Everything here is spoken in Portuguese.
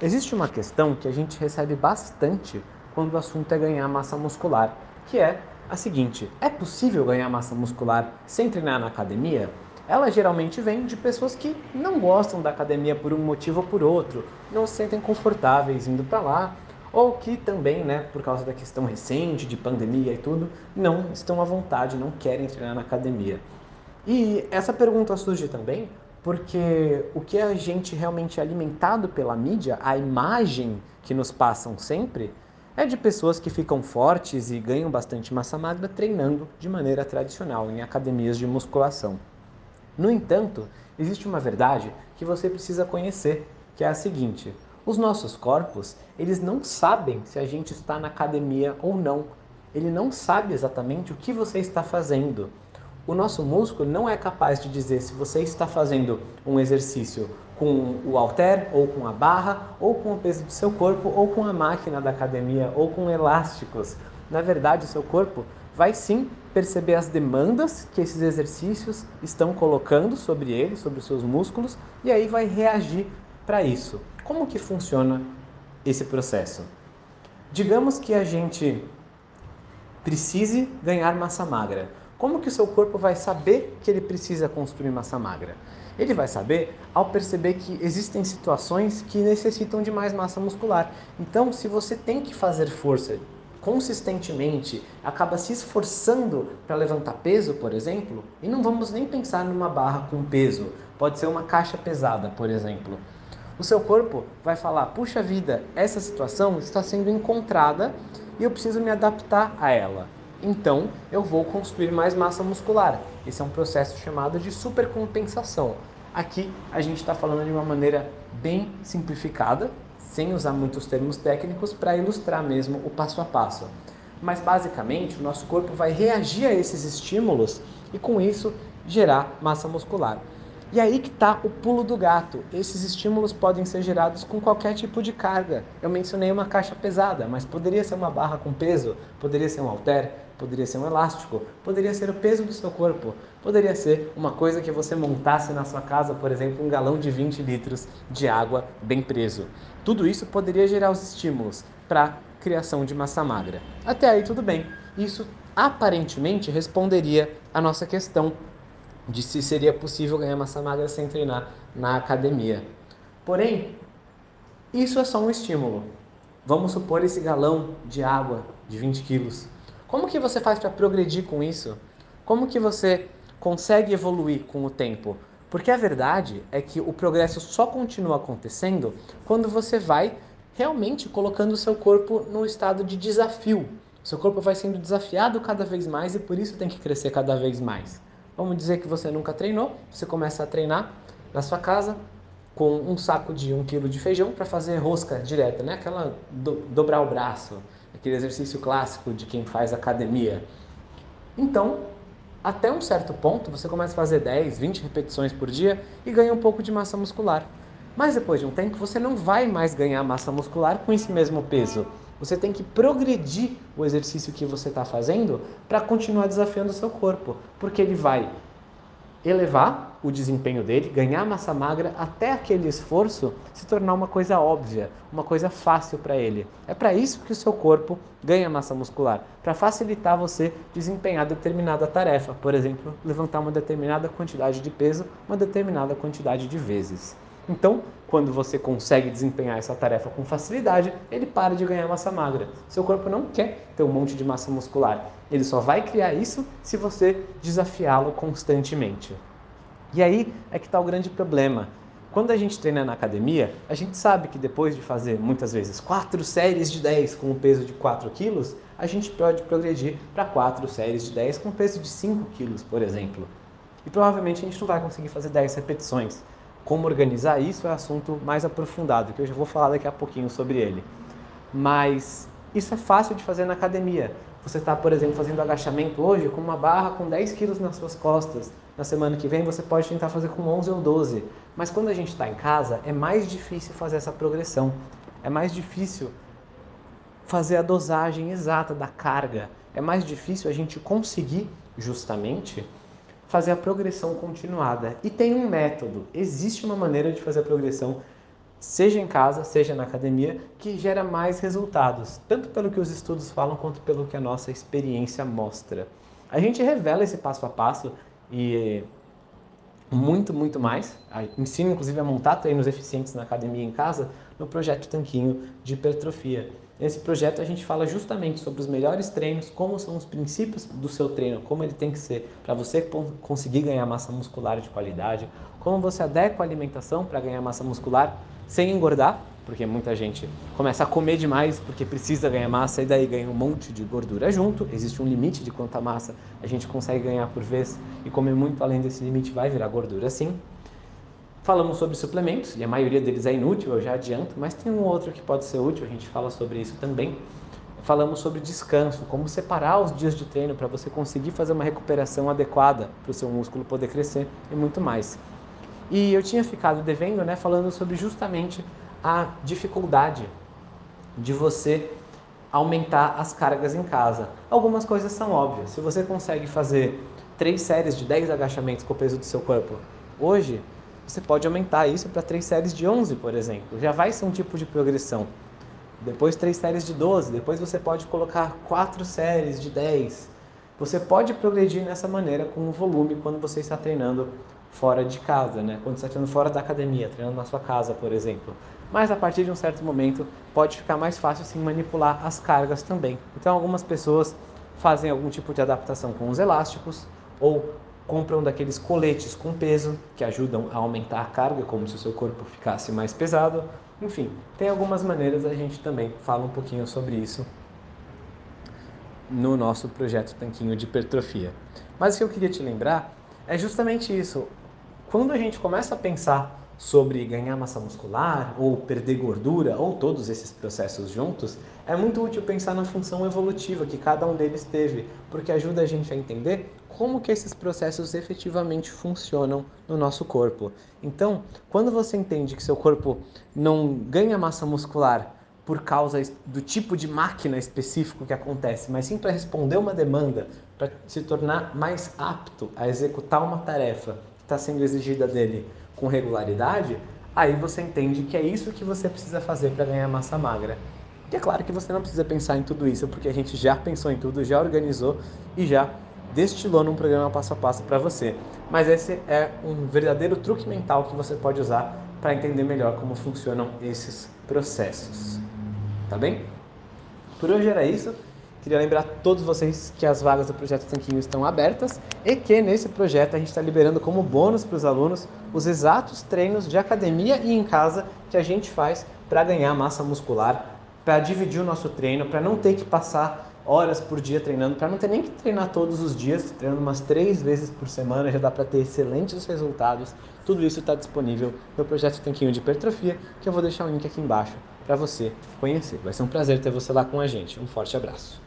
Existe uma questão que a gente recebe bastante quando o assunto é ganhar massa muscular, que é a seguinte: é possível ganhar massa muscular sem treinar na academia? Ela geralmente vem de pessoas que não gostam da academia por um motivo ou por outro, não se sentem confortáveis indo para lá, ou que também, né, por causa da questão recente de pandemia e tudo, não estão à vontade, não querem treinar na academia. E essa pergunta surge também porque o que a gente realmente é alimentado pela mídia, a imagem que nos passam sempre, é de pessoas que ficam fortes e ganham bastante massa magra treinando de maneira tradicional em academias de musculação. No entanto, existe uma verdade que você precisa conhecer, que é a seguinte: os nossos corpos, eles não sabem se a gente está na academia ou não. Ele não sabe exatamente o que você está fazendo o nosso músculo não é capaz de dizer se você está fazendo um exercício com o halter, ou com a barra, ou com o peso do seu corpo, ou com a máquina da academia, ou com elásticos. Na verdade, o seu corpo vai sim perceber as demandas que esses exercícios estão colocando sobre ele, sobre os seus músculos, e aí vai reagir para isso. Como que funciona esse processo? Digamos que a gente precise ganhar massa magra. Como que o seu corpo vai saber que ele precisa construir massa magra? Ele vai saber ao perceber que existem situações que necessitam de mais massa muscular. Então, se você tem que fazer força consistentemente, acaba se esforçando para levantar peso, por exemplo, e não vamos nem pensar numa barra com peso, pode ser uma caixa pesada, por exemplo. O seu corpo vai falar: puxa vida, essa situação está sendo encontrada e eu preciso me adaptar a ela então eu vou construir mais massa muscular. Esse é um processo chamado de supercompensação. Aqui a gente está falando de uma maneira bem simplificada, sem usar muitos termos técnicos, para ilustrar mesmo o passo a passo. Mas basicamente o nosso corpo vai reagir a esses estímulos e com isso gerar massa muscular. E aí que está o pulo do gato. Esses estímulos podem ser gerados com qualquer tipo de carga. Eu mencionei uma caixa pesada, mas poderia ser uma barra com peso, poderia ser um halter, poderia ser um elástico, poderia ser o peso do seu corpo, poderia ser uma coisa que você montasse na sua casa, por exemplo, um galão de 20 litros de água bem preso. Tudo isso poderia gerar os estímulos para criação de massa magra. Até aí tudo bem. Isso aparentemente responderia à nossa questão de se seria possível ganhar massa magra sem treinar na academia. Porém, isso é só um estímulo. Vamos supor esse galão de água de 20 quilos. Como que você faz para progredir com isso? Como que você consegue evoluir com o tempo? Porque a verdade é que o progresso só continua acontecendo quando você vai realmente colocando o seu corpo no estado de desafio. Seu corpo vai sendo desafiado cada vez mais e por isso tem que crescer cada vez mais. Vamos dizer que você nunca treinou, você começa a treinar na sua casa com um saco de um quilo de feijão para fazer rosca direta, né? Aquela do, dobrar o braço, aquele exercício clássico de quem faz academia. Então, até um certo ponto, você começa a fazer 10, 20 repetições por dia e ganha um pouco de massa muscular. Mas depois de um tempo, você não vai mais ganhar massa muscular com esse mesmo peso. Você tem que progredir o exercício que você está fazendo para continuar desafiando o seu corpo, porque ele vai elevar o desempenho dele, ganhar massa magra, até aquele esforço se tornar uma coisa óbvia, uma coisa fácil para ele. É para isso que o seu corpo ganha massa muscular, para facilitar você desempenhar determinada tarefa, por exemplo, levantar uma determinada quantidade de peso, uma determinada quantidade de vezes. Então, quando você consegue desempenhar essa tarefa com facilidade, ele para de ganhar massa magra. Seu corpo não quer ter um monte de massa muscular. Ele só vai criar isso se você desafiá-lo constantemente. E aí é que está o grande problema. Quando a gente treina na academia, a gente sabe que depois de fazer muitas vezes quatro séries de 10 com um peso de 4 quilos, a gente pode progredir para quatro séries de 10 com um peso de 5 quilos, por exemplo. E provavelmente a gente não vai conseguir fazer 10 repetições. Como organizar isso é assunto mais aprofundado, que eu já vou falar daqui a pouquinho sobre ele. Mas isso é fácil de fazer na academia. Você está, por exemplo, fazendo agachamento hoje com uma barra com 10 quilos nas suas costas. Na semana que vem você pode tentar fazer com 11 ou 12. Mas quando a gente está em casa, é mais difícil fazer essa progressão. É mais difícil fazer a dosagem exata da carga. É mais difícil a gente conseguir, justamente, fazer a progressão continuada. E tem um método, existe uma maneira de fazer a progressão seja em casa, seja na academia, que gera mais resultados, tanto pelo que os estudos falam quanto pelo que a nossa experiência mostra. A gente revela esse passo a passo e muito, muito mais. Ensino, inclusive, a montar treinos eficientes na academia em casa no projeto Tanquinho de Hipertrofia. Nesse projeto a gente fala justamente sobre os melhores treinos, como são os princípios do seu treino, como ele tem que ser para você conseguir ganhar massa muscular de qualidade, como você adequa a alimentação para ganhar massa muscular sem engordar, porque muita gente começa a comer demais porque precisa ganhar massa e daí ganha um monte de gordura junto. Existe um limite de quanta massa a gente consegue ganhar por vez e comer muito além desse limite vai virar gordura sim. Falamos sobre suplementos, e a maioria deles é inútil, eu já adianto, mas tem um outro que pode ser útil, a gente fala sobre isso também. Falamos sobre descanso, como separar os dias de treino para você conseguir fazer uma recuperação adequada para o seu músculo poder crescer e muito mais. E eu tinha ficado devendo, né, falando sobre justamente a dificuldade de você aumentar as cargas em casa. Algumas coisas são óbvias. Se você consegue fazer três séries de 10 agachamentos com o peso do seu corpo hoje, você pode aumentar isso para três séries de 11, por exemplo. Já vai ser um tipo de progressão. Depois três séries de 12, depois você pode colocar quatro séries de 10. Você pode progredir nessa maneira com o volume quando você está treinando fora de casa, né? Quando você está treinando fora da academia, treinando na sua casa, por exemplo. Mas a partir de um certo momento pode ficar mais fácil assim manipular as cargas também. Então algumas pessoas fazem algum tipo de adaptação com os elásticos ou compram daqueles coletes com peso que ajudam a aumentar a carga, como se o seu corpo ficasse mais pesado. Enfim, tem algumas maneiras, a gente também fala um pouquinho sobre isso no nosso projeto Tanquinho de Hipertrofia. Mas o que eu queria te lembrar é justamente isso. Quando a gente começa a pensar sobre ganhar massa muscular ou perder gordura ou todos esses processos juntos, é muito útil pensar na função evolutiva que cada um deles teve, porque ajuda a gente a entender como que esses processos efetivamente funcionam no nosso corpo. Então, quando você entende que seu corpo não ganha massa muscular por causa do tipo de máquina específico que acontece, mas sim para responder uma demanda, para se tornar mais apto a executar uma tarefa está sendo exigida dele com regularidade, aí você entende que é isso que você precisa fazer para ganhar massa magra. E é claro que você não precisa pensar em tudo isso, porque a gente já pensou em tudo, já organizou e já destilou num programa passo a passo para você. Mas esse é um verdadeiro truque mental que você pode usar para entender melhor como funcionam esses processos. Tá bem? Por hoje era isso. Queria lembrar a todos vocês que as vagas do Projeto Tanquinho estão abertas e que nesse projeto a gente está liberando como bônus para os alunos os exatos treinos de academia e em casa que a gente faz para ganhar massa muscular, para dividir o nosso treino, para não ter que passar horas por dia treinando, para não ter nem que treinar todos os dias, treinando umas três vezes por semana, já dá para ter excelentes resultados. Tudo isso está disponível no projeto Tanquinho de Hipertrofia, que eu vou deixar o link aqui embaixo para você conhecer. Vai ser um prazer ter você lá com a gente. Um forte abraço.